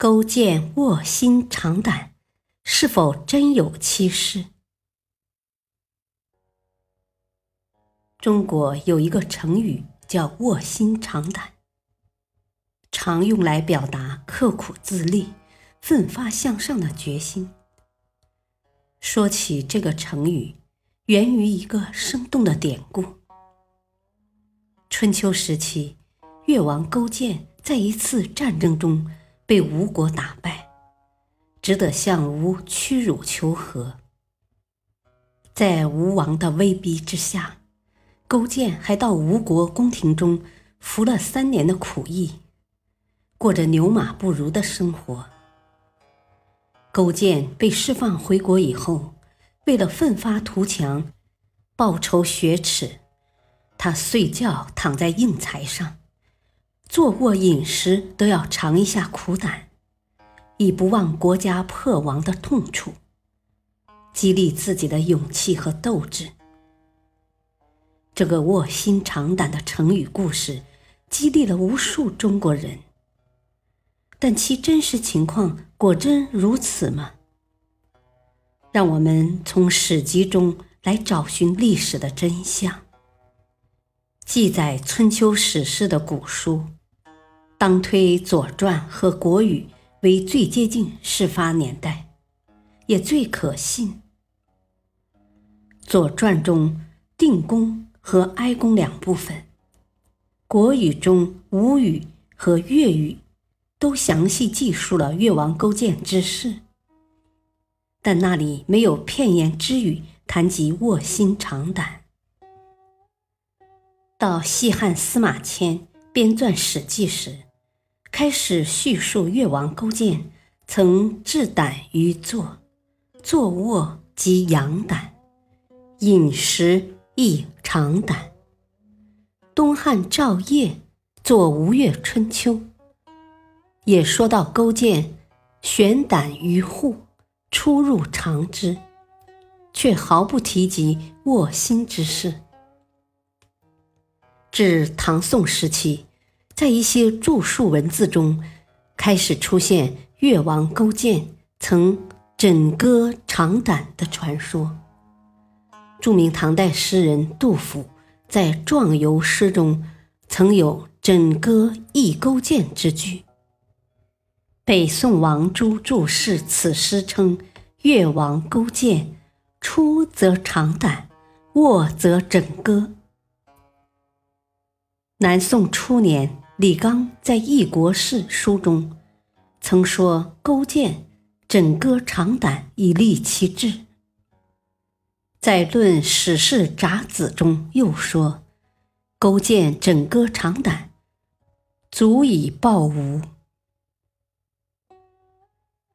勾践卧薪尝胆，是否真有其事？中国有一个成语叫“卧薪尝胆”，常用来表达刻苦自立、奋发向上的决心。说起这个成语，源于一个生动的典故：春秋时期，越王勾践在一次战争中。被吴国打败，只得向吴屈辱求和。在吴王的威逼之下，勾践还到吴国宫廷中服了三年的苦役，过着牛马不如的生活。勾践被释放回国以后，为了奋发图强、报仇雪耻，他睡觉躺在硬材上。坐卧饮食都要尝一下苦胆，以不忘国家破亡的痛楚，激励自己的勇气和斗志。这个卧薪尝胆的成语故事，激励了无数中国人。但其真实情况果真如此吗？让我们从史籍中来找寻历史的真相。记载春秋史诗的古书。当推《左传》和《国语》为最接近事发年代，也最可信。《左传》中定公和哀公两部分，《国语》中吴语和越语都详细记述了越王勾践之事，但那里没有片言之语谈及卧薪尝胆。到西汉司马迁编撰《史记》时，开始叙述越王勾践曾置胆于坐，坐卧即养胆，饮食亦尝胆。东汉赵业作《吴越春秋》，也说到勾践悬胆于户，出入尝之，却毫不提及卧薪之事。至唐宋时期。在一些著述文字中，开始出现越王勾践曾枕戈尝胆的传说。著名唐代诗人杜甫在《壮游》诗中曾有“枕戈忆勾践”之句。北宋王朱注释此诗称：“越王勾践出则尝胆，卧则枕戈。”南宋初年。李纲在《异国事》书中曾说：“勾践枕戈尝胆以立其志。”在《论史事札子》中又说：“勾践枕戈尝胆，足以报吴。”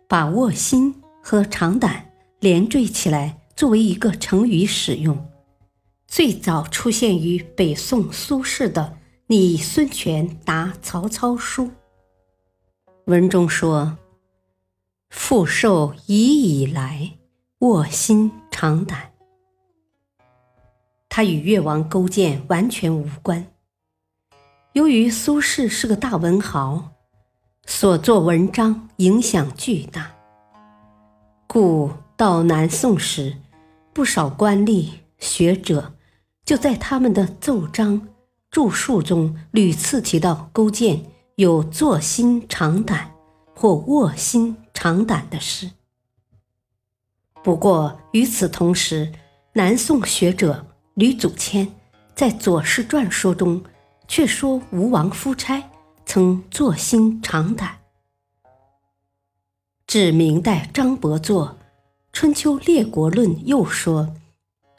把卧薪和长胆连缀起来作为一个成语使用，最早出现于北宋苏轼的。你孙权答曹操书，文中说：“复受夷以来，卧薪尝胆。”他与越王勾践完全无关。由于苏轼是个大文豪，所作文章影响巨大，故到南宋时，不少官吏学者就在他们的奏章。著述中屡次提到勾践有坐薪尝胆或卧薪尝胆的事。不过与此同时，南宋学者吕祖谦在《左氏传说》中却说吴王夫差曾坐薪尝胆。至明代张伯作《春秋列国论》又说，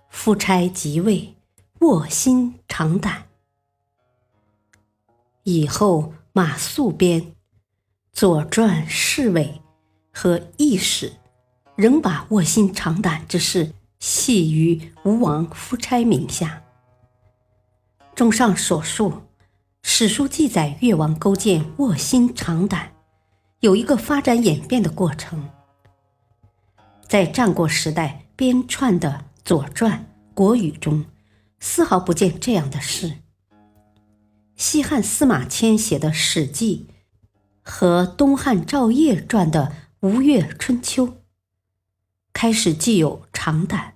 夫差即位。卧薪尝胆。以后马谡编《左传》侍卫和义史，仍把卧薪尝胆之事系于吴王夫差名下。综上所述，史书记载越王勾践卧薪尝胆，有一个发展演变的过程。在战国时代编撰的《左传》《国语》中，丝毫不见这样的事。西汉司马迁写的《史记》和东汉赵烨传的《吴越春秋》，开始既有长胆，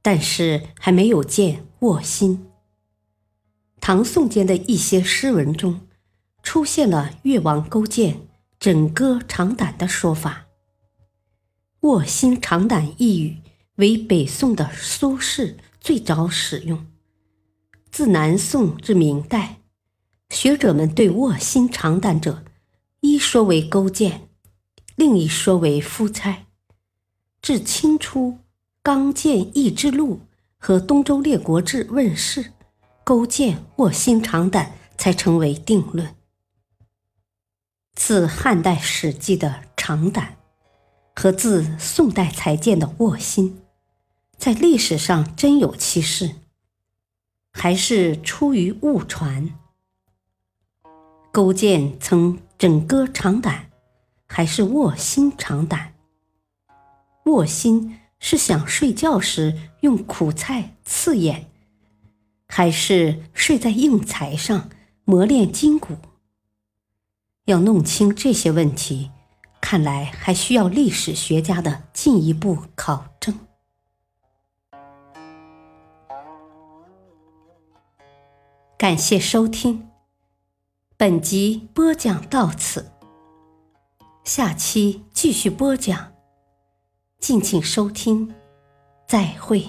但是还没有见卧薪。唐宋间的一些诗文中，出现了越王勾践枕戈长胆的说法。卧薪尝胆一语为北宋的苏轼最早使用，自南宋至明代。学者们对卧薪尝胆者，一说为勾践，另一说为夫差。至清初《刚健异之录》和《东周列国志》问世，勾践卧薪尝胆才成为定论。自汉代《史记》的尝胆，和自宋代才见的卧薪，在历史上真有其事，还是出于误传？勾践曾枕戈尝胆，还是卧薪尝胆？卧薪是想睡觉时用苦菜刺眼，还是睡在硬材上磨练筋骨？要弄清这些问题，看来还需要历史学家的进一步考证。感谢收听。本集播讲到此，下期继续播讲，敬请收听，再会。